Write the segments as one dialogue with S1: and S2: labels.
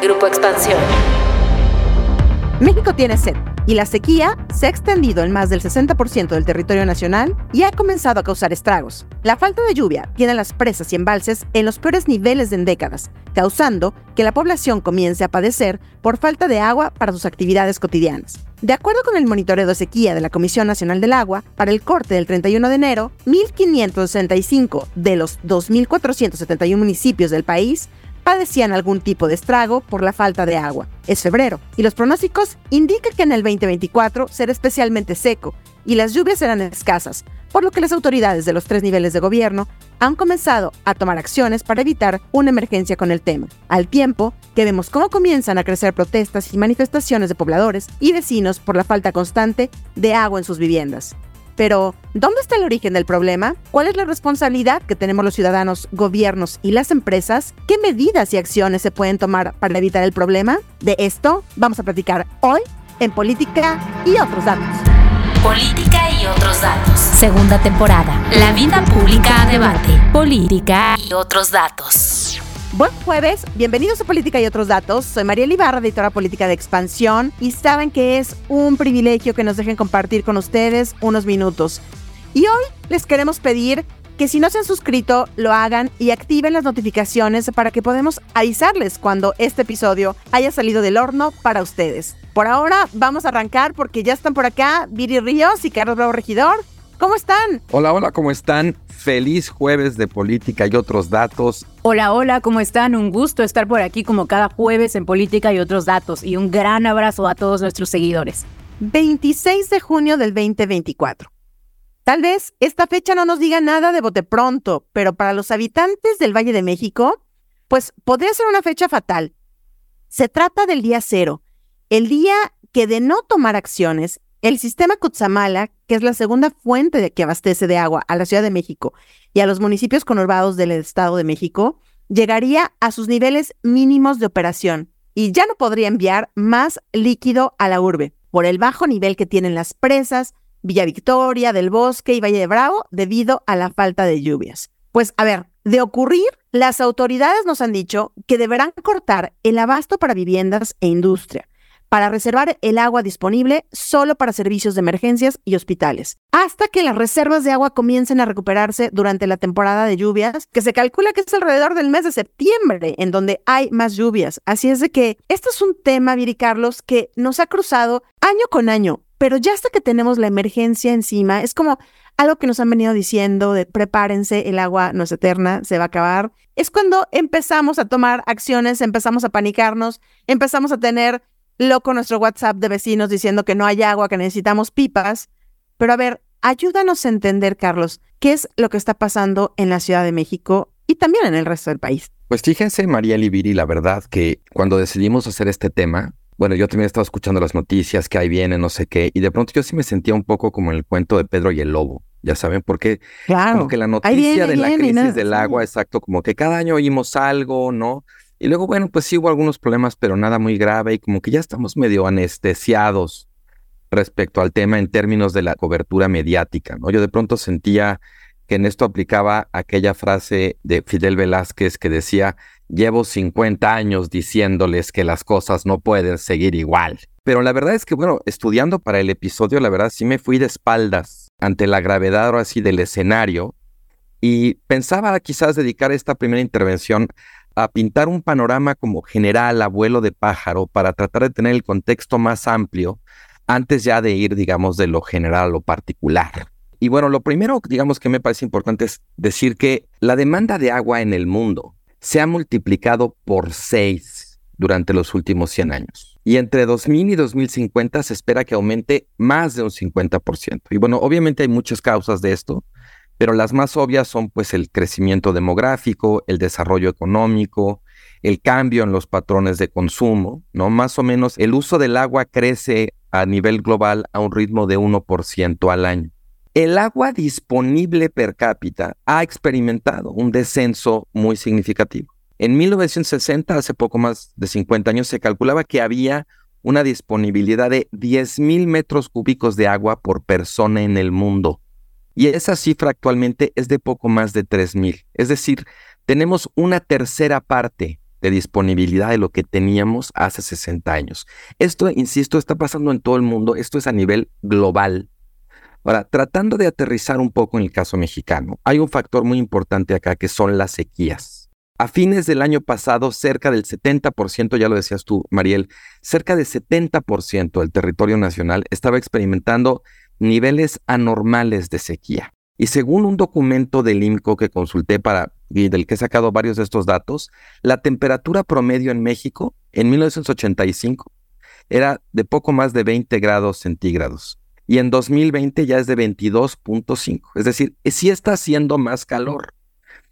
S1: Grupo Expansión.
S2: México tiene sed y la sequía se ha extendido en más del 60% del territorio nacional y ha comenzado a causar estragos. La falta de lluvia tiene las presas y embalses en los peores niveles en décadas, causando que la población comience a padecer por falta de agua para sus actividades cotidianas. De acuerdo con el monitoreo de sequía de la Comisión Nacional del Agua, para el corte del 31 de enero, 1.565 de los 2.471 municipios del país padecían algún tipo de estrago por la falta de agua. Es febrero y los pronósticos indican que en el 2024 será especialmente seco y las lluvias serán escasas, por lo que las autoridades de los tres niveles de gobierno han comenzado a tomar acciones para evitar una emergencia con el tema, al tiempo que vemos cómo comienzan a crecer protestas y manifestaciones de pobladores y vecinos por la falta constante de agua en sus viviendas. Pero, ¿dónde está el origen del problema? ¿Cuál es la responsabilidad que tenemos los ciudadanos, gobiernos y las empresas? ¿Qué medidas y acciones se pueden tomar para evitar el problema? De esto vamos a platicar hoy en Política y otros datos.
S1: Política y otros datos. Segunda temporada. La vida pública a debate. Política y otros datos.
S2: Buen jueves, bienvenidos a Política y otros datos. Soy María Ibarra, editora política de Expansión, y saben que es un privilegio que nos dejen compartir con ustedes unos minutos. Y hoy les queremos pedir que si no se han suscrito, lo hagan y activen las notificaciones para que podamos avisarles cuando este episodio haya salido del horno para ustedes. Por ahora vamos a arrancar porque ya están por acá Viri Ríos y Carlos Bravo Regidor. ¿Cómo están?
S3: Hola, hola, ¿cómo están? Feliz jueves de política y otros datos.
S4: Hola, hola, ¿cómo están? Un gusto estar por aquí como cada jueves en política y otros datos. Y un gran abrazo a todos nuestros seguidores.
S2: 26 de junio del 2024. Tal vez esta fecha no nos diga nada de bote pronto, pero para los habitantes del Valle de México, pues podría ser una fecha fatal. Se trata del día cero, el día que de no tomar acciones el sistema Cutzamala, que es la segunda fuente de que abastece de agua a la Ciudad de México y a los municipios conurbados del Estado de México, llegaría a sus niveles mínimos de operación y ya no podría enviar más líquido a la urbe por el bajo nivel que tienen las presas, Villa Victoria, del Bosque y Valle de Bravo debido a la falta de lluvias. Pues a ver, de ocurrir, las autoridades nos han dicho que deberán cortar el abasto para viviendas e industria para reservar el agua disponible solo para servicios de emergencias y hospitales, hasta que las reservas de agua comiencen a recuperarse durante la temporada de lluvias, que se calcula que es alrededor del mes de septiembre, en donde hay más lluvias. Así es de que este es un tema, Viri Carlos, que nos ha cruzado año con año, pero ya hasta que tenemos la emergencia encima, es como algo que nos han venido diciendo prepárense, el agua no es eterna, se va a acabar. Es cuando empezamos a tomar acciones, empezamos a panicarnos, empezamos a tener loco nuestro WhatsApp de vecinos diciendo que no hay agua, que necesitamos pipas. Pero a ver, ayúdanos a entender, Carlos, qué es lo que está pasando en la Ciudad de México y también en el resto del país.
S3: Pues fíjense, María Liviri, la verdad que cuando decidimos hacer este tema, bueno, yo también estaba escuchando las noticias que ahí viene, no sé qué, y de pronto yo sí me sentía un poco como en el cuento de Pedro y el Lobo, ya saben, porque claro, como que la noticia de la crisis del agua, exacto, como que cada año oímos algo, ¿no? Y luego, bueno, pues sí hubo algunos problemas, pero nada muy grave y como que ya estamos medio anestesiados respecto al tema en términos de la cobertura mediática, ¿no? Yo de pronto sentía que en esto aplicaba aquella frase de Fidel Velázquez que decía, llevo 50 años diciéndoles que las cosas no pueden seguir igual. Pero la verdad es que, bueno, estudiando para el episodio, la verdad sí me fui de espaldas ante la gravedad ahora sí del escenario y pensaba quizás dedicar esta primera intervención a pintar un panorama como general, abuelo de pájaro, para tratar de tener el contexto más amplio antes ya de ir, digamos, de lo general a lo particular. Y bueno, lo primero, digamos, que me parece importante es decir que la demanda de agua en el mundo se ha multiplicado por seis durante los últimos 100 años. Y entre 2000 y 2050 se espera que aumente más de un 50%. Y bueno, obviamente hay muchas causas de esto pero las más obvias son pues el crecimiento demográfico, el desarrollo económico, el cambio en los patrones de consumo, ¿no? Más o menos el uso del agua crece a nivel global a un ritmo de 1% al año. El agua disponible per cápita ha experimentado un descenso muy significativo. En 1960, hace poco más de 50 años, se calculaba que había una disponibilidad de 10.000 metros cúbicos de agua por persona en el mundo y esa cifra actualmente es de poco más de 3.000. Es decir, tenemos una tercera parte de disponibilidad de lo que teníamos hace 60 años. Esto, insisto, está pasando en todo el mundo, esto es a nivel global. Ahora, tratando de aterrizar un poco en el caso mexicano, hay un factor muy importante acá que son las sequías. A fines del año pasado, cerca del 70%, ya lo decías tú, Mariel, cerca del 70% del territorio nacional estaba experimentando niveles anormales de sequía. Y según un documento del IMCO que consulté para y del que he sacado varios de estos datos, la temperatura promedio en México en 1985 era de poco más de 20 grados centígrados y en 2020 ya es de 22.5. Es decir, sí está haciendo más calor.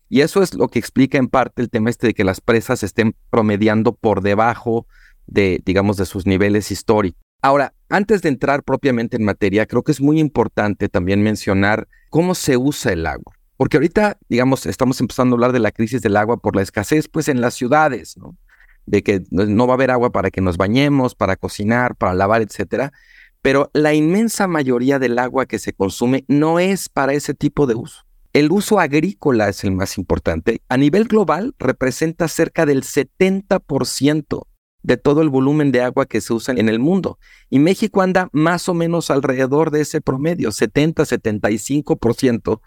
S3: Y eso es lo que explica en parte el tema este de que las presas estén promediando por debajo de, digamos, de sus niveles históricos. Ahora, antes de entrar propiamente en materia, creo que es muy importante también mencionar cómo se usa el agua. Porque ahorita, digamos, estamos empezando a hablar de la crisis del agua por la escasez, pues en las ciudades, ¿no? De que no va a haber agua para que nos bañemos, para cocinar, para lavar, etcétera. Pero la inmensa mayoría del agua que se consume no es para ese tipo de uso. El uso agrícola es el más importante. A nivel global representa cerca del 70% de todo el volumen de agua que se usa en el mundo. Y México anda más o menos alrededor de ese promedio, 70-75%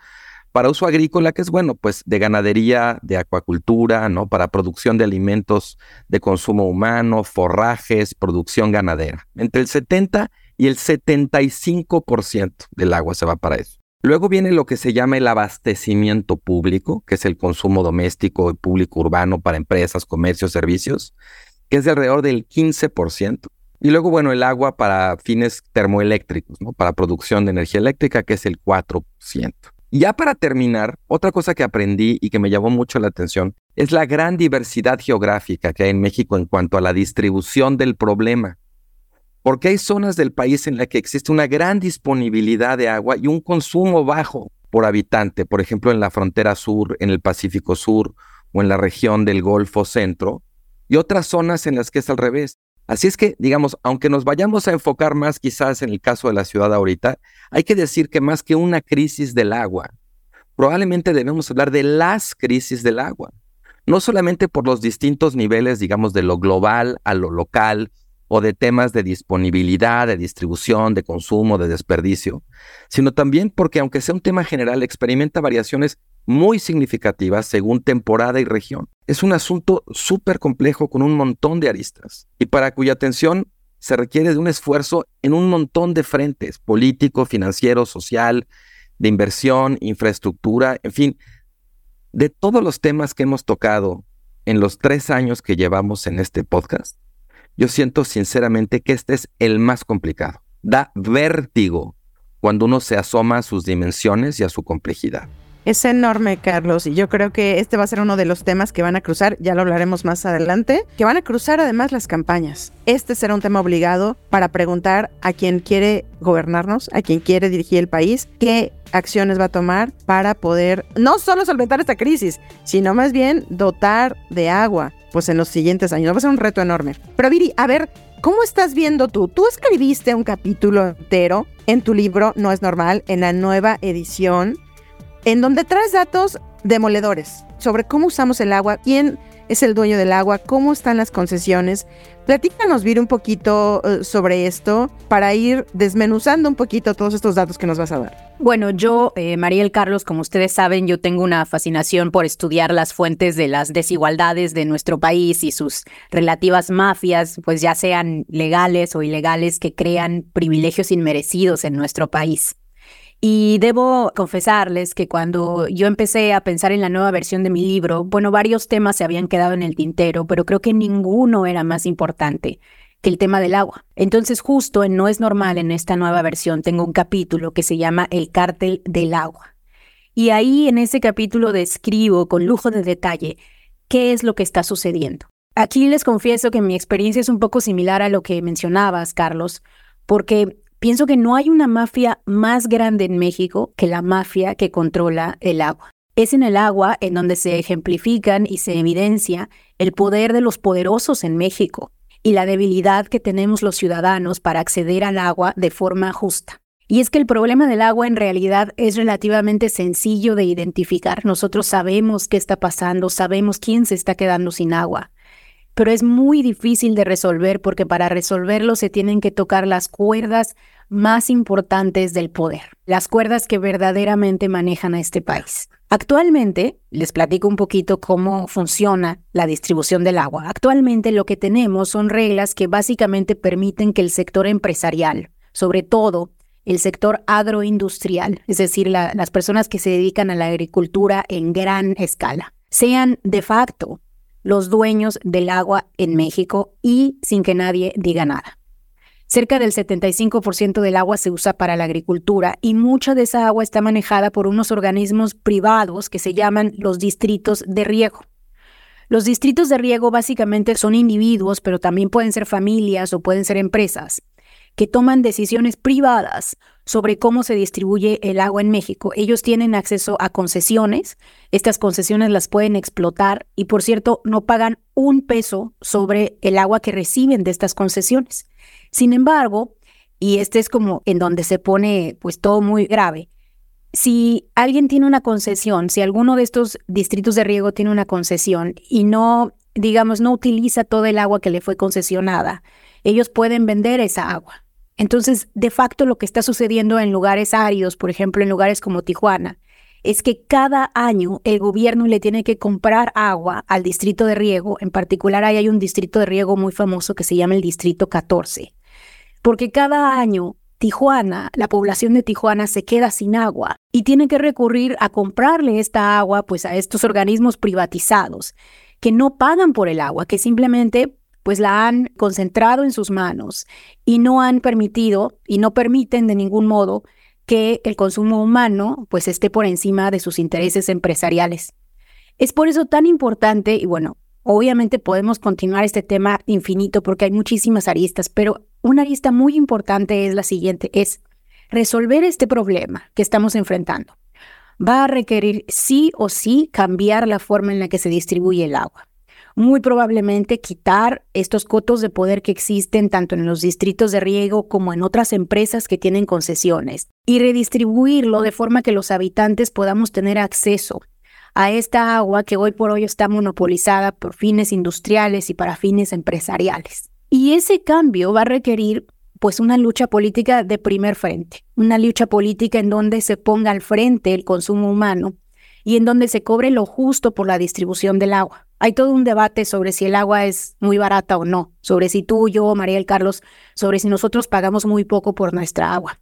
S3: para uso agrícola, que es bueno, pues de ganadería, de acuacultura, ¿no? Para producción de alimentos de consumo humano, forrajes, producción ganadera. Entre el 70 y el 75% del agua se va para eso. Luego viene lo que se llama el abastecimiento público, que es el consumo doméstico y público urbano para empresas, comercios, servicios, que es de alrededor del 15%. Y luego, bueno, el agua para fines termoeléctricos, ¿no? Para producción de energía eléctrica, que es el 4%. Y ya para terminar, otra cosa que aprendí y que me llamó mucho la atención es la gran diversidad geográfica que hay en México en cuanto a la distribución del problema. Porque hay zonas del país en las que existe una gran disponibilidad de agua y un consumo bajo por habitante, por ejemplo en la frontera sur, en el Pacífico Sur o en la región del Golfo Centro, y otras zonas en las que es al revés. Así es que, digamos, aunque nos vayamos a enfocar más quizás en el caso de la ciudad ahorita, hay que decir que más que una crisis del agua, probablemente debemos hablar de las crisis del agua. No solamente por los distintos niveles, digamos, de lo global a lo local, o de temas de disponibilidad, de distribución, de consumo, de desperdicio, sino también porque aunque sea un tema general, experimenta variaciones muy significativas según temporada y región. Es un asunto súper complejo con un montón de aristas y para cuya atención se requiere de un esfuerzo en un montón de frentes, político, financiero, social, de inversión, infraestructura, en fin, de todos los temas que hemos tocado en los tres años que llevamos en este podcast, yo siento sinceramente que este es el más complicado. Da vértigo cuando uno se asoma a sus dimensiones y a su complejidad.
S2: Es enorme, Carlos, y yo creo que este va a ser uno de los temas que van a cruzar, ya lo hablaremos más adelante, que van a cruzar además las campañas. Este será un tema obligado para preguntar a quien quiere gobernarnos, a quien quiere dirigir el país, qué acciones va a tomar para poder no solo solventar esta crisis, sino más bien dotar de agua pues en los siguientes años. Va a ser un reto enorme. Pero Viri, a ver, ¿cómo estás viendo tú? Tú escribiste un capítulo entero en tu libro No es normal, en la nueva edición, en donde traes datos demoledores sobre cómo usamos el agua, quién es el dueño del agua, cómo están las concesiones. Platícanos, Vir, un poquito eh, sobre esto para ir desmenuzando un poquito todos estos datos que nos vas a dar.
S4: Bueno, yo, eh, Mariel Carlos, como ustedes saben, yo tengo una fascinación por estudiar las fuentes de las desigualdades de nuestro país y sus relativas mafias, pues ya sean legales o ilegales, que crean privilegios inmerecidos en nuestro país. Y debo confesarles que cuando yo empecé a pensar en la nueva versión de mi libro, bueno, varios temas se habían quedado en el tintero, pero creo que ninguno era más importante que el tema del agua. Entonces, justo en No es normal, en esta nueva versión, tengo un capítulo que se llama El cártel del agua. Y ahí en ese capítulo describo con lujo de detalle qué es lo que está sucediendo. Aquí les confieso que mi experiencia es un poco similar a lo que mencionabas, Carlos, porque Pienso que no hay una mafia más grande en México que la mafia que controla el agua. Es en el agua en donde se ejemplifican y se evidencia el poder de los poderosos en México y la debilidad que tenemos los ciudadanos para acceder al agua de forma justa. Y es que el problema del agua en realidad es relativamente sencillo de identificar. Nosotros sabemos qué está pasando, sabemos quién se está quedando sin agua. Pero es muy difícil de resolver porque para resolverlo se tienen que tocar las cuerdas más importantes del poder, las cuerdas que verdaderamente manejan a este país. Actualmente, les platico un poquito cómo funciona la distribución del agua. Actualmente lo que tenemos son reglas que básicamente permiten que el sector empresarial, sobre todo el sector agroindustrial, es decir, las personas que se dedican a la agricultura en gran escala, sean de facto los dueños del agua en México y sin que nadie diga nada. Cerca del 75% del agua se usa para la agricultura y mucha de esa agua está manejada por unos organismos privados que se llaman los distritos de riego. Los distritos de riego básicamente son individuos, pero también pueden ser familias o pueden ser empresas, que toman decisiones privadas sobre cómo se distribuye el agua en México. Ellos tienen acceso a concesiones, estas concesiones las pueden explotar y por cierto no pagan un peso sobre el agua que reciben de estas concesiones. Sin embargo, y este es como en donde se pone pues todo muy grave, si alguien tiene una concesión, si alguno de estos distritos de riego tiene una concesión y no, digamos, no utiliza todo el agua que le fue concesionada, ellos pueden vender esa agua. Entonces, de facto, lo que está sucediendo en lugares áridos, por ejemplo, en lugares como Tijuana, es que cada año el gobierno le tiene que comprar agua al distrito de riego. En particular, ahí hay un distrito de riego muy famoso que se llama el Distrito 14 porque cada año Tijuana, la población de Tijuana se queda sin agua y tiene que recurrir a comprarle esta agua pues a estos organismos privatizados que no pagan por el agua, que simplemente pues la han concentrado en sus manos y no han permitido y no permiten de ningún modo que el consumo humano pues esté por encima de sus intereses empresariales. Es por eso tan importante y bueno, obviamente podemos continuar este tema infinito porque hay muchísimas aristas, pero una lista muy importante es la siguiente, es resolver este problema que estamos enfrentando. Va a requerir sí o sí cambiar la forma en la que se distribuye el agua. Muy probablemente quitar estos cotos de poder que existen tanto en los distritos de riego como en otras empresas que tienen concesiones y redistribuirlo de forma que los habitantes podamos tener acceso a esta agua que hoy por hoy está monopolizada por fines industriales y para fines empresariales. Y ese cambio va a requerir pues una lucha política de primer frente, una lucha política en donde se ponga al frente el consumo humano y en donde se cobre lo justo por la distribución del agua. Hay todo un debate sobre si el agua es muy barata o no, sobre si tú, yo, María del Carlos, sobre si nosotros pagamos muy poco por nuestra agua.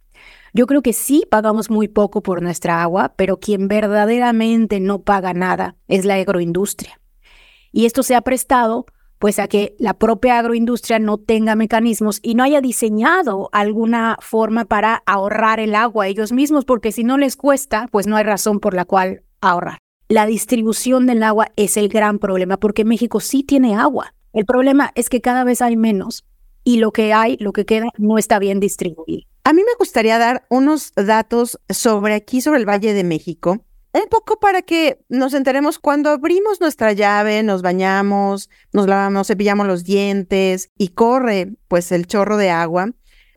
S4: Yo creo que sí pagamos muy poco por nuestra agua, pero quien verdaderamente no paga nada es la agroindustria. Y esto se ha prestado pues a que la propia agroindustria no tenga mecanismos y no haya diseñado alguna forma para ahorrar el agua ellos mismos, porque si no les cuesta, pues no hay razón por la cual ahorrar. La distribución del agua es el gran problema, porque México sí tiene agua. El problema es que cada vez hay menos y lo que hay, lo que queda, no está bien distribuido.
S2: A mí me gustaría dar unos datos sobre aquí, sobre el Valle de México, un poco para que nos enteremos cuando abrimos nuestra llave, nos bañamos, nos lavamos, cepillamos los dientes y corre pues el chorro de agua.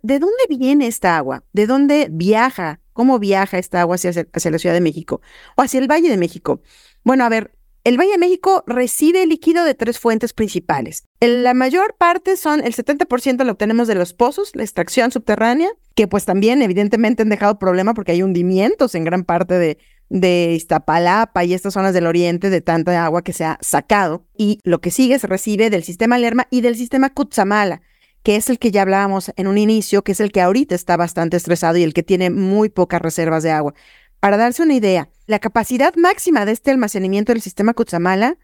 S2: ¿De dónde viene esta agua? ¿De dónde viaja? ¿Cómo viaja esta agua hacia, la Ciudad de México o hacia el Valle de México? Bueno, a ver, el Valle de México recibe líquido de tres fuentes principales. la mayor parte son, el 70% lo obtenemos de los pozos, la extracción subterránea, que pues también evidentemente han dejado problema porque hay hundimientos en gran parte de, de Iztapalapa y estas zonas del oriente de tanta agua que se ha sacado. Y lo que sigue se recibe del sistema Lerma y del sistema Cutzamala, que es el que ya hablábamos en un inicio, que es el que ahorita está bastante estresado y el que tiene muy pocas reservas de agua. Para darse una idea, la capacidad máxima de este almacenamiento del sistema Cutzamala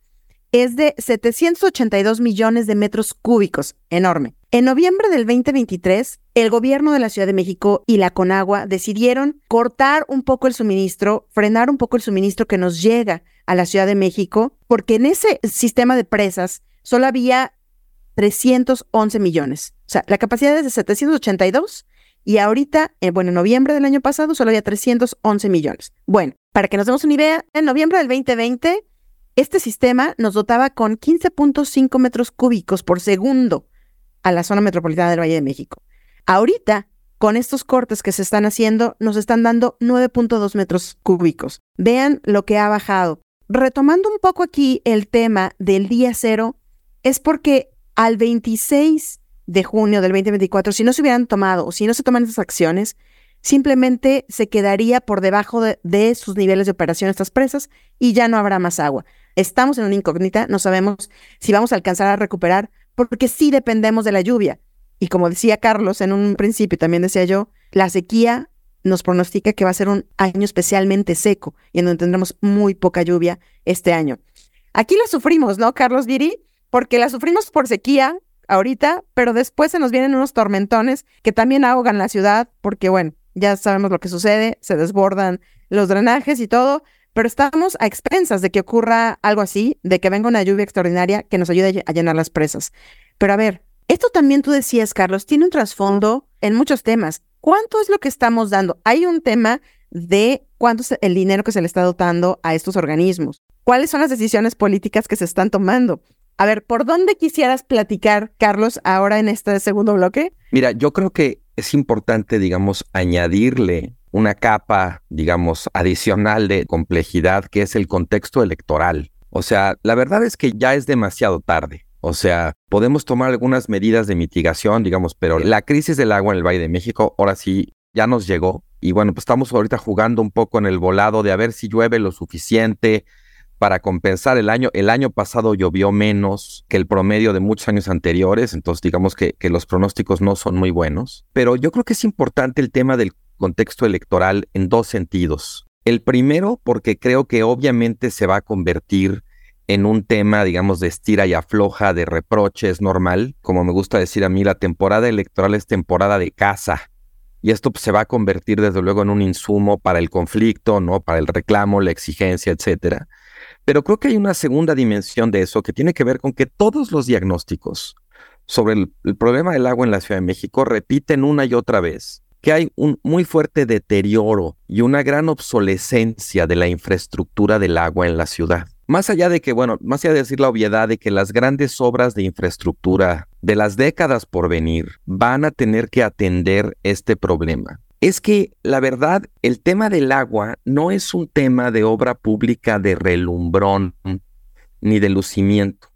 S2: es de 782 millones de metros cúbicos, enorme. En noviembre del 2023, el gobierno de la Ciudad de México y la Conagua decidieron cortar un poco el suministro, frenar un poco el suministro que nos llega a la Ciudad de México, porque en ese sistema de presas solo había 311 millones. O sea, la capacidad es de 782 y ahorita, eh, bueno, en noviembre del año pasado solo había 311 millones. Bueno, para que nos demos una idea, en noviembre del 2020, este sistema nos dotaba con 15.5 metros cúbicos por segundo a la zona metropolitana del Valle de México. Ahorita, con estos cortes que se están haciendo, nos están dando 9.2 metros cúbicos. Vean lo que ha bajado. Retomando un poco aquí el tema del día cero, es porque al 26 de junio del 2024, si no se hubieran tomado o si no se toman esas acciones, simplemente se quedaría por debajo de, sus niveles de operación estas presas y ya no habrá más agua. Estamos en una incógnita, no sabemos si vamos a alcanzar a recuperar, porque sí dependemos de la lluvia. Y como decía Carlos en un principio, también decía yo, la sequía nos pronostica que va a ser un año especialmente seco y en donde tendremos muy poca lluvia este año. Aquí la sufrimos, ¿no, Carlos Viri? Porque la sufrimos por sequía ahorita, pero después se nos vienen unos tormentones que también ahogan la ciudad, porque bueno, ya sabemos lo que sucede, se desbordan los drenajes y todo, pero estamos a expensas de que ocurra algo así, de que venga una lluvia extraordinaria que nos ayude a llenar las presas. Pero a ver, esto también tú decías, Carlos, tiene un trasfondo en muchos temas. ¿Cuánto es lo que estamos dando? Hay un tema de cuánto es el dinero que se le está dotando a estos organismos. ¿Cuáles son las decisiones políticas que se están tomando? A ver, ¿por dónde quisieras platicar, Carlos, ahora en este segundo bloque?
S3: Mira, yo creo que es importante, digamos, añadirle una capa, digamos, adicional de complejidad, que es el contexto electoral. O sea, la verdad es que ya es demasiado tarde. O sea, podemos tomar algunas medidas de mitigación, digamos, pero la crisis del agua en el Valle de México ahora sí ya nos llegó. Y bueno, pues estamos ahorita jugando un poco en el volado de a ver si llueve lo suficiente, para compensar el año. El año pasado llovió menos que el promedio de muchos años anteriores, entonces digamos que, los pronósticos no son muy buenos. Pero yo creo que es importante el tema del contexto electoral en dos sentidos. El primero, porque creo que obviamente se va a convertir en un tema, digamos, de estira y afloja, de reproches normal. Como me gusta decir a mí, la temporada electoral es temporada de caza. Y esto pues, se va a convertir desde luego en un insumo para el conflicto, ¿no? Para el reclamo, la exigencia, etcétera. Pero creo que hay una segunda dimensión de eso que tiene que ver con que todos los diagnósticos sobre el, problema del agua en la Ciudad de México repiten una y otra vez que hay un muy fuerte deterioro y una gran obsolescencia de la infraestructura del agua en la ciudad. Más allá de que, bueno, más allá de decir la obviedad de que las grandes obras de infraestructura de las décadas por venir van a tener que atender este problema es que la verdad, el tema del agua no es un tema de obra pública de relumbrón ni de lucimiento.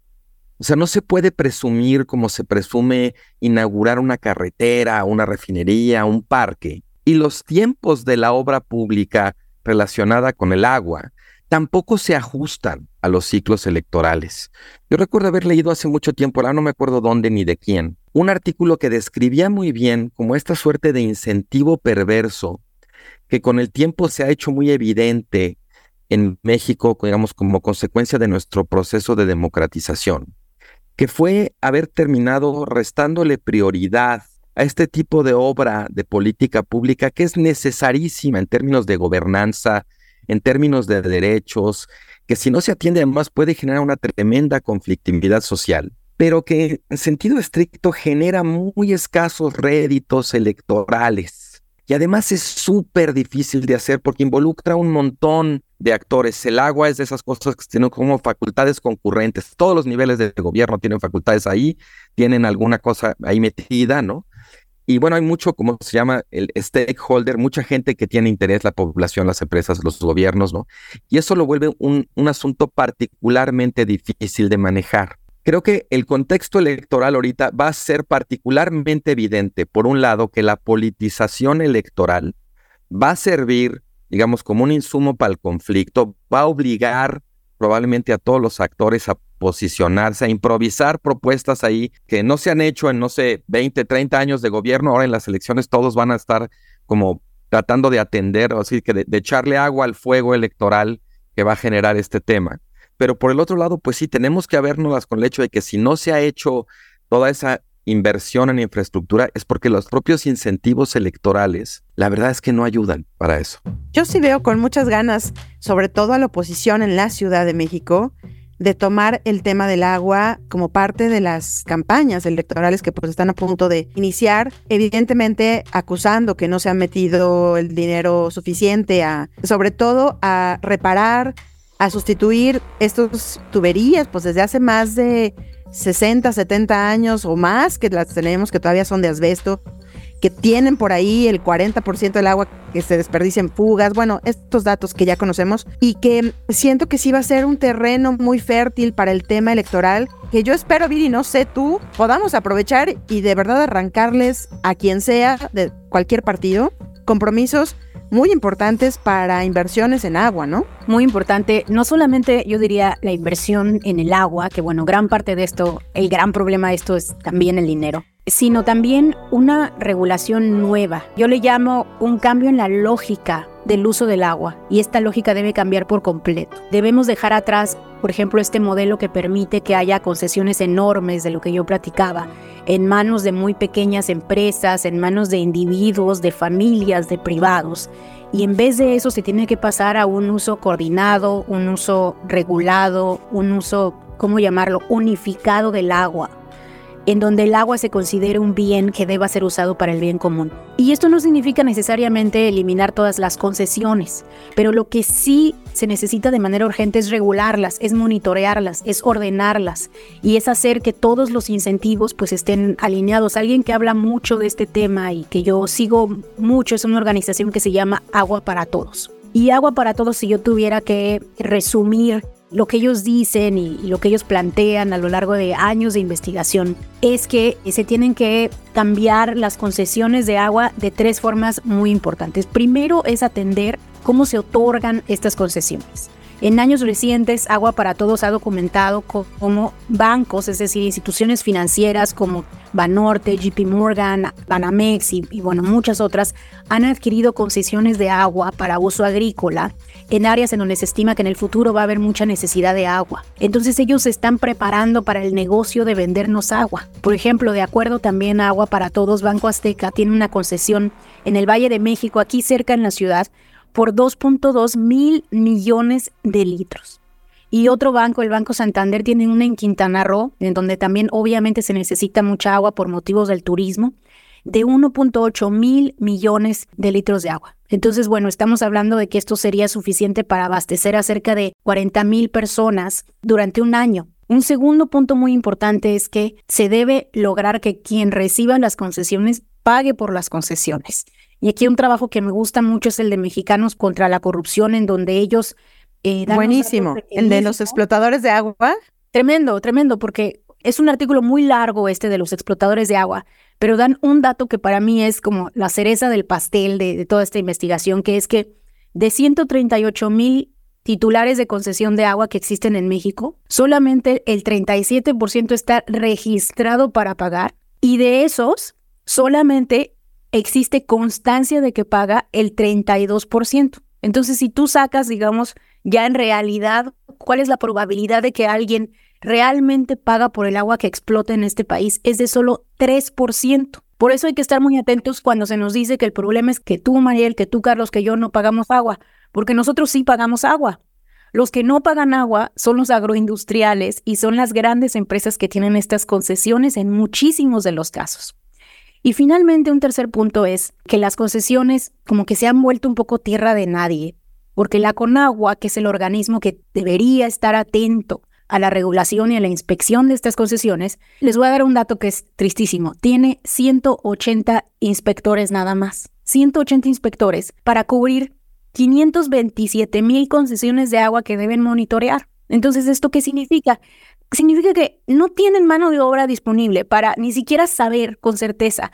S3: O sea, no se puede presumir como se presume inaugurar una carretera, una refinería, un parque. Y los tiempos de la obra pública relacionada con el agua tampoco se ajustan a los ciclos electorales. Yo recuerdo haber leído hace mucho tiempo, ahora no me acuerdo dónde ni de quién, un artículo que describía muy bien como esta suerte de incentivo perverso que con el tiempo se ha hecho muy evidente en México, digamos, como consecuencia de nuestro proceso de democratización, que fue haber terminado restándole prioridad a este tipo de obra de política pública que es necesarísima en términos de gobernanza, en términos de derechos, que si no se atiende además puede generar una tremenda conflictividad social, pero que en sentido estricto genera muy escasos réditos electorales. Y además es súper difícil de hacer porque involucra un montón de actores. El agua es de esas cosas que tienen como facultades concurrentes. Todos los niveles de gobierno tienen facultades ahí, tienen alguna cosa ahí metida, ¿no? Y bueno, hay mucho, como se llama, el stakeholder, mucha gente que tiene interés, la población, las empresas, los gobiernos, ¿no? Y eso lo vuelve un, un asunto particularmente difícil de manejar. Creo que el contexto electoral ahorita va a ser particularmente evidente, por un lado, que la politización electoral va a servir, digamos, como un insumo para el conflicto, va a obligar probablemente a todos los actores a posicionarse, a improvisar propuestas ahí que no se han hecho en, no sé, 20, 30 años de gobierno. Ahora en las elecciones todos van a estar como tratando de atender, así que de, echarle agua al fuego electoral que va a generar este tema. Pero por el otro lado, pues sí, tenemos que habernos con el hecho de que si no se ha hecho toda esa inversión en infraestructura es porque los propios incentivos electorales, la verdad es que no ayudan para eso.
S2: Yo sí veo con muchas ganas, sobre todo a la oposición en la Ciudad de México, de tomar el tema del agua como parte de las campañas electorales que pues están a punto de iniciar, evidentemente acusando que no se ha metido el dinero suficiente a, sobre todo a reparar, a sustituir estas tuberías, pues desde hace más de 60, 70 años o más que las tenemos que todavía son de asbesto, que tienen por ahí el 40% del agua que se desperdicia en fugas, bueno, estos datos que ya conocemos y que siento que sí va a ser un terreno muy fértil para el tema electoral que yo espero, Viri, no sé tú, podamos aprovechar y de verdad arrancarles a quien sea de cualquier partido compromisos muy importantes para inversiones en agua, ¿no?
S4: Muy importante, no solamente yo diría la inversión en el agua, que bueno, gran parte de esto, el gran problema de esto es también el dinero, sino también una regulación nueva. Yo le llamo un cambio en la lógica del uso del agua y esta lógica debe cambiar por completo. Debemos dejar atrás, por ejemplo, este modelo que permite que haya concesiones enormes de lo que yo platicaba en manos de muy pequeñas empresas, en manos de individuos, de familias, de privados. Y en vez de eso se tiene que pasar a un uso coordinado, un uso regulado, un uso, ¿cómo llamarlo?, unificado del agua en donde el agua se considere un bien que deba ser usado para el bien común. Y esto no significa necesariamente eliminar todas las concesiones, pero lo que sí se necesita de manera urgente es regularlas, es monitorearlas, es ordenarlas y es hacer que todos los incentivos pues estén alineados. Alguien que habla mucho de este tema y que yo sigo mucho es una organización que se llama Agua para Todos. Y Agua para Todos, si yo tuviera que resumir lo que ellos dicen y, lo que ellos plantean a lo largo de años de investigación es que se tienen que cambiar las concesiones de agua de tres formas muy importantes. Primero es atender cómo se otorgan estas concesiones. En años recientes, Agua para Todos ha documentado cómo bancos, es decir, instituciones financieras como Banorte, JP Morgan, Banamex y, bueno, muchas otras, han adquirido concesiones de agua para uso agrícola en áreas en donde se estima que en el futuro va a haber mucha necesidad de agua. Entonces ellos se están preparando para el negocio de vendernos agua. Por ejemplo, de acuerdo también a Agua para Todos, Banco Azteca tiene una concesión en el Valle de México, aquí cerca en la ciudad, por 2.2 mil millones de litros. Y otro banco, el Banco Santander, tiene una en Quintana Roo, en donde también obviamente se necesita mucha agua por motivos del turismo, de 1.8 mil millones de litros de agua. Entonces, bueno, estamos hablando de que esto sería suficiente para abastecer a cerca de 40 mil personas durante un año. Un segundo punto muy importante es que se debe lograr que quien reciba las concesiones pague por las concesiones. Y aquí un trabajo que me gusta mucho es el de Mexicanos contra la Corrupción, en donde ellos...
S2: Eh, Buenísimo. el de los explotadores de agua.
S4: Tremendo, tremendo, porque es un artículo muy largo este de los explotadores de agua, pero dan un dato que para mí es como la cereza del pastel de, de toda esta investigación, que es que de 138 mil titulares de concesión de agua que existen en México, solamente el 37% está registrado para pagar y de esos, solamente existe constancia de que paga el 32%. Entonces, si tú sacas, digamos, ya en realidad, cuál es la probabilidad de que alguien realmente paga por el agua que explota en este país, es de solo 3%. Por eso hay que estar muy atentos cuando se nos dice que el problema es que tú, Mariel, que tú, Carlos, que yo no pagamos agua, porque nosotros sí pagamos agua. Los que no pagan agua son los agroindustriales y son las grandes empresas que tienen estas concesiones en muchísimos de los casos. Y finalmente un tercer punto es que las concesiones como que se han vuelto un poco tierra de nadie, porque la CONAGUA, que es el organismo que debería estar atento a la regulación y a la inspección de estas concesiones, les voy a dar un dato que es tristísimo. Tiene 180 inspectores nada más. 180 inspectores para cubrir 527 mil concesiones de agua que deben monitorear. Entonces, ¿esto qué significa? Significa que no tienen mano de obra disponible para ni siquiera saber con certeza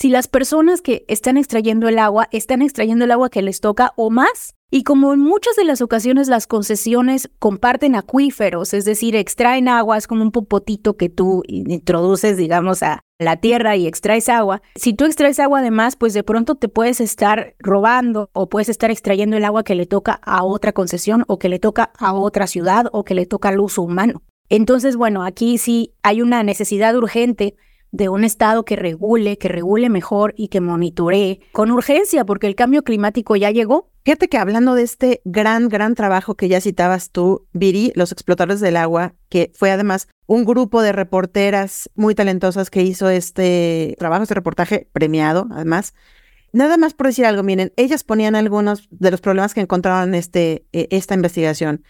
S4: si las personas que están extrayendo el agua están extrayendo el agua que les toca o más. Y como en muchas de las ocasiones las concesiones comparten acuíferos, es decir, extraen agua, es como un popotito que tú introduces, digamos, a la tierra y extraes agua. Si tú extraes agua además, pues de pronto te puedes estar robando o puedes estar extrayendo el agua que le toca a otra concesión o que le toca a otra ciudad o que le toca al uso humano. Entonces, bueno, aquí sí hay una necesidad urgente de un Estado que regule, que regule mejor y que monitoree con urgencia, porque el cambio climático ya llegó.
S2: Fíjate que hablando de este gran, gran trabajo que ya citabas tú, Viri, los explotadores del agua, que fue además un grupo de reporteras muy talentosas que hizo este trabajo, este reportaje premiado, además. Nada más por decir algo, miren, ellas ponían algunos de los problemas que encontraban en este, eh, esta investigación.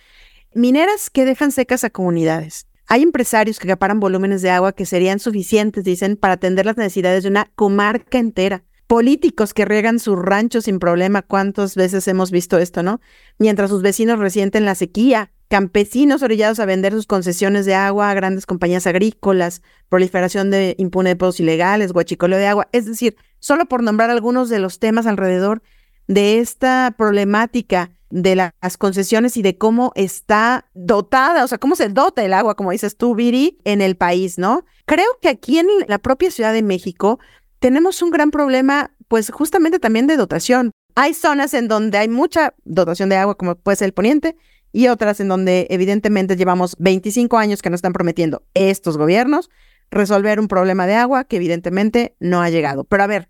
S2: Mineras que dejan secas a comunidades. Hay empresarios que acaparan volúmenes de agua que serían suficientes, dicen, para atender las necesidades de una comarca entera. políticos que riegan sus ranchos sin problema, ¿cuántas veces hemos visto esto, no? Mientras sus vecinos resienten la sequía, campesinos orillados a vender sus concesiones de agua a grandes compañías agrícolas, proliferación de impune de ilegales, guachicoleo de agua, es decir, solo por nombrar algunos de los temas alrededor de esta problemática de las concesiones y de cómo está dotada, o sea, cómo se dota el agua, como dices tú, Viri, en el país, ¿no? Creo que aquí en la propia Ciudad de México tenemos un gran problema, pues justamente también de dotación. Hay zonas en donde hay mucha dotación de agua, como puede ser el poniente, y otras en donde evidentemente llevamos 25 años que nos están prometiendo estos gobiernos resolver un problema de agua que evidentemente no ha llegado. Pero a ver,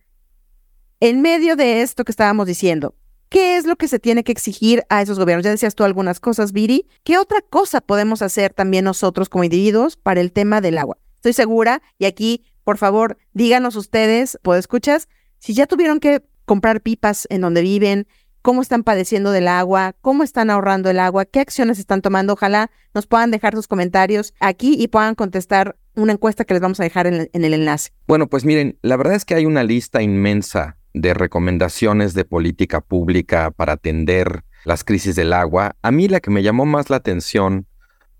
S2: en medio de esto que estábamos diciendo, ¿qué es lo que se tiene que exigir a esos gobiernos? Ya decías tú algunas cosas, Viri. ¿Qué otra cosa podemos hacer también nosotros como individuos para el tema del agua? Estoy segura, y aquí por favor, díganos ustedes, escuchas, si ya tuvieron que comprar pipas en donde viven, cómo están padeciendo del agua, cómo están ahorrando el agua, qué acciones están tomando. Ojalá nos puedan dejar sus comentarios aquí y puedan contestar una encuesta que les vamos a dejar en el, en el enlace.
S3: Bueno, pues miren, la verdad es que hay una lista inmensa de recomendaciones de política pública para atender las crisis del agua. A mí la que me llamó más la atención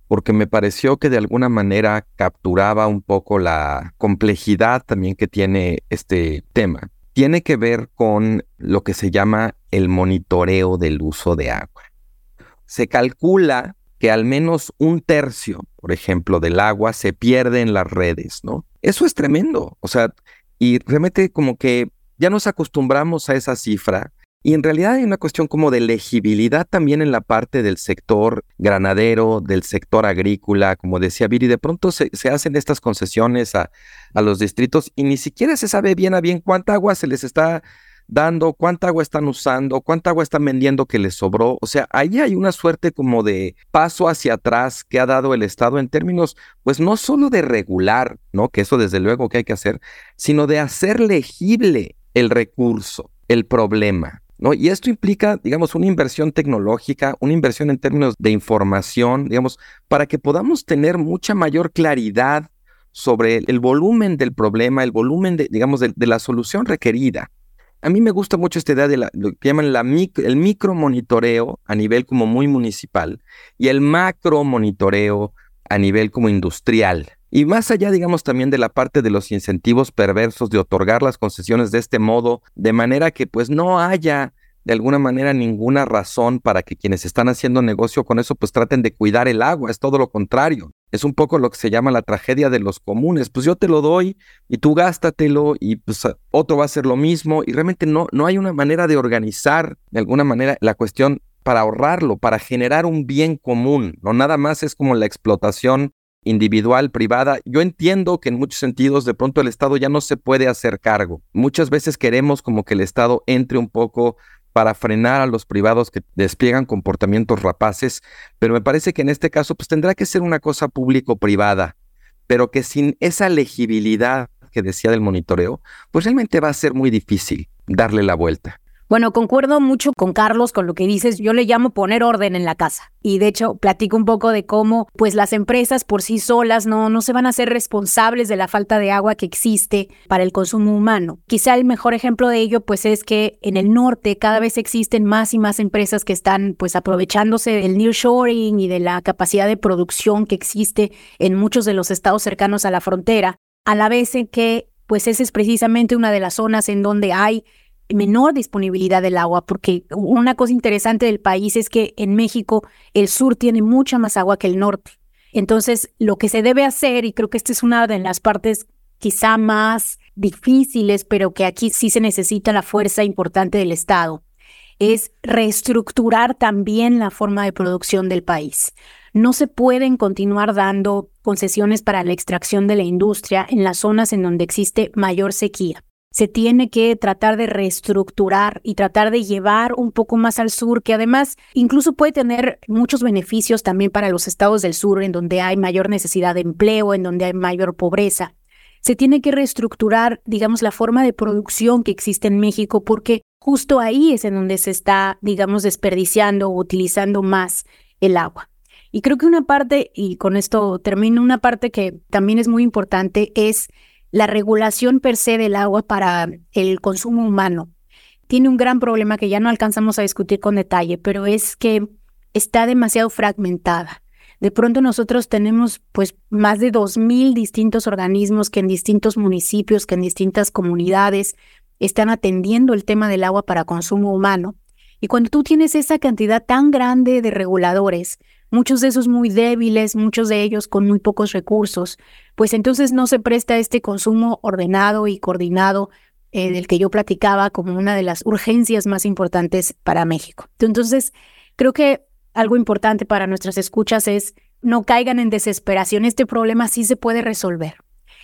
S3: porque me pareció que de alguna manera capturaba un poco la complejidad también que tiene este tema. Tiene que ver con lo que se llama el monitoreo del uso de agua. Se calcula que al menos un tercio, por ejemplo, del agua se pierde en las redes, ¿no? Eso es tremendo. O sea, y realmente como que ya nos acostumbramos a esa cifra y en realidad hay una cuestión como de legibilidad también en la parte del sector granadero, del sector agrícola, como decía Viri, de pronto se, hacen estas concesiones a, a, los distritos y ni siquiera se sabe bien a bien cuánta agua se les está dando, cuánta agua están usando, cuánta agua están vendiendo que les sobró. O sea, ahí hay una suerte como de paso hacia atrás que ha dado el Estado en términos, pues no solo de regular, ¿no? Que eso desde luego que hay que hacer, sino de hacer legible el recurso, el problema. Y esto implica, digamos, una inversión tecnológica, una inversión en términos de información, digamos, para que podamos tener mucha mayor claridad sobre el volumen del problema, el volumen, de, digamos, de, la solución requerida. A mí me gusta mucho esta idea de lo que llaman la el micro monitoreo a nivel como muy municipal y el macro monitoreo a nivel como industrial. Y más allá, digamos, también de la parte de los incentivos perversos de otorgar las concesiones de este modo, de manera que pues no haya de alguna manera ninguna razón para que quienes están haciendo negocio con eso pues traten de cuidar el agua, es todo lo contrario. Es un poco lo que se llama la tragedia de los comunes, pues yo te lo doy y tú gástatelo y pues otro va a hacer lo mismo y realmente no, no hay una manera de organizar de alguna manera la cuestión para ahorrarlo, para generar un bien común, no nada más es como la explotación individual, privada. Yo entiendo que en muchos sentidos de pronto el Estado ya no se puede hacer cargo. Muchas veces queremos como que el Estado entre un poco para frenar a los privados que despliegan comportamientos rapaces, pero me parece que en este caso pues tendrá que ser una cosa público-privada, pero que sin esa legibilidad que decía del monitoreo, pues realmente va a ser muy difícil darle la vuelta.
S4: Bueno, concuerdo mucho con Carlos con lo que dices. Yo le llamo poner orden en la casa. Y de hecho, platico un poco de cómo, pues las empresas por sí solas no, no se van a hacer responsables de la falta de agua que existe para el consumo humano. Quizá el mejor ejemplo de ello, pues es que en el norte cada vez existen más y más empresas que están, pues aprovechándose del nearshoring y de la capacidad de producción que existe en muchos de los estados cercanos a la frontera, a la vez en que, pues esa es precisamente una de las zonas en donde hay menor disponibilidad del agua, porque una cosa interesante del país es que en México el sur tiene mucha más agua que el norte. Entonces, lo que se debe hacer, y creo que esta es una de las partes quizá más difíciles, pero que aquí sí se necesita la fuerza importante del Estado, es reestructurar también la forma de producción del país. No se pueden continuar dando concesiones para la extracción de la industria en las zonas en donde existe mayor sequía se tiene que tratar de reestructurar y tratar de llevar un poco más al sur, que además incluso puede tener muchos beneficios también para los estados del sur, en donde hay mayor necesidad de empleo, en donde hay mayor pobreza. Se tiene que reestructurar, digamos, la forma de producción que existe en México, porque justo ahí es en donde se está, digamos, desperdiciando o utilizando más el agua. Y creo que una parte, y con esto termino, una parte que también es muy importante es la regulación per se del agua para el consumo humano tiene un gran problema que ya no alcanzamos a discutir con detalle, pero es que está demasiado fragmentada. De pronto nosotros tenemos pues más de 2.000 distintos organismos que en distintos municipios, que en distintas comunidades están atendiendo el tema del agua para consumo humano. Y cuando tú tienes esa cantidad tan grande de reguladores, muchos de esos muy débiles, muchos de ellos con muy pocos recursos, pues entonces no se presta este consumo ordenado y coordinado eh, del que yo platicaba como una de las urgencias más importantes para México. Entonces, creo que algo importante para nuestras escuchas es no caigan en desesperación. Este problema sí se puede resolver.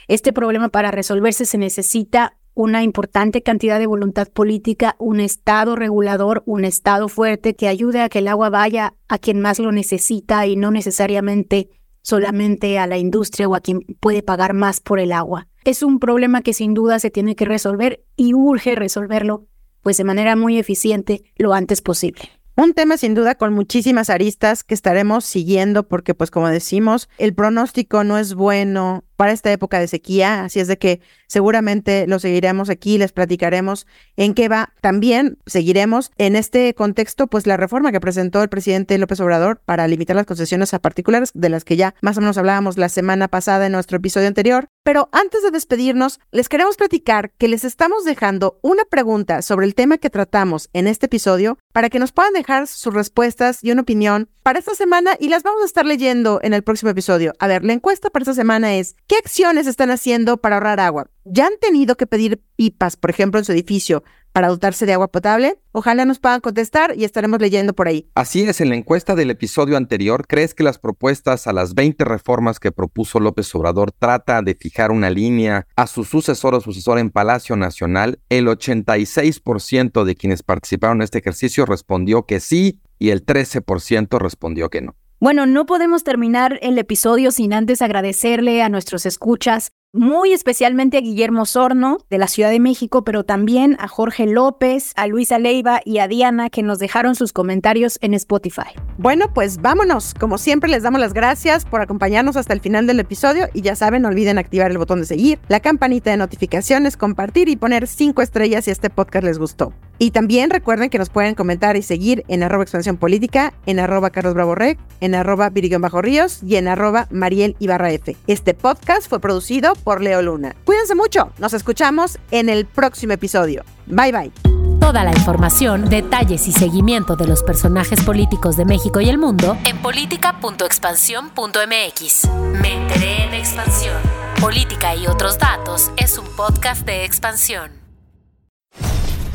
S4: Este problema para resolverse se necesita una importante cantidad de voluntad política, un Estado regulador, un Estado fuerte que ayude a que el agua vaya a quien más lo necesita y no necesariamente solamente a la industria o a quien puede pagar más por el agua es un problema que sin duda se tiene que resolver y urge resolverlo, pues de manera muy eficiente lo antes posible.
S2: Un tema sin duda con muchísimas aristas que estaremos siguiendo porque pues como decimos, el pronóstico no es bueno para esta época de sequía, así es de que seguramente lo seguiremos aquí, les platicaremos en qué va. También seguiremos en este contexto, pues la reforma que presentó el presidente López Obrador para limitar las concesiones a particulares, de las que ya más o menos hablábamos la semana pasada en nuestro episodio anterior. Pero antes de despedirnos, les queremos platicar que les estamos dejando una pregunta sobre el tema que tratamos en este episodio para que nos puedan dejar sus respuestas y una opinión para esta semana y las vamos a estar leyendo en el próximo episodio. A ver, la encuesta para esta semana es, ¿qué acciones están haciendo para ahorrar agua? ¿Ya han tenido que pedir pipas, por ejemplo, en su edificio para dotarse de agua potable? Ojalá nos puedan contestar y estaremos leyendo por ahí.
S3: Así es, en la encuesta del episodio anterior, ¿crees que las propuestas a las 20 reformas que propuso López Obrador trata de fijar una línea a su sucesor o sucesor en Palacio Nacional? El 86% de quienes participaron en este ejercicio respondió que sí y el 13% respondió que no.
S4: Bueno, no podemos terminar el episodio sin antes agradecerle a nuestros escuchas muy especialmente a Guillermo Sorno de la Ciudad de México, pero también a Jorge López, a Luisa Leiva y a Diana que nos dejaron sus comentarios en Spotify.
S2: Bueno, pues vámonos. Como siempre les damos las gracias por acompañarnos hasta el final del episodio y ya saben, no olviden activar el botón de seguir, la campanita de notificaciones, compartir y poner cinco estrellas si este podcast les gustó. Y también recuerden que nos pueden comentar y seguir en arroba expansión política, en arroba Carlos Bravo Rec, en arroba Bajo Ríos y en arroba Mariel Ibarra F. Este podcast fue producido por Leo Luna. Cuídense mucho, nos escuchamos en el próximo episodio. Bye bye.
S1: Toda la información, detalles y seguimiento de los personajes políticos de México y el mundo en política.expansión.mx. Me enteré en expansión. Política y otros datos es un podcast de expansión.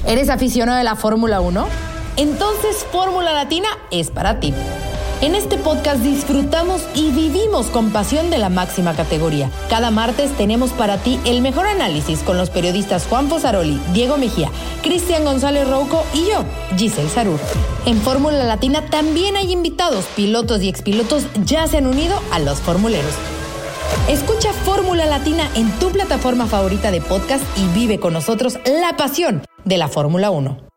S5: ¿Eres aficionado de la Fórmula 1? Entonces Fórmula Latina es para ti. En este podcast disfrutamos y vivimos con pasión de la máxima categoría. Cada martes tenemos para ti el mejor análisis con los periodistas Juan Posaroli, Diego Mejía, Cristian González Rouco y yo, Giselle Sarur. En Fórmula Latina también hay invitados, pilotos y expilotos ya se han unido a los formuleros. Escucha Fórmula Latina en tu plataforma favorita de podcast y vive con nosotros la pasión de la Fórmula 1.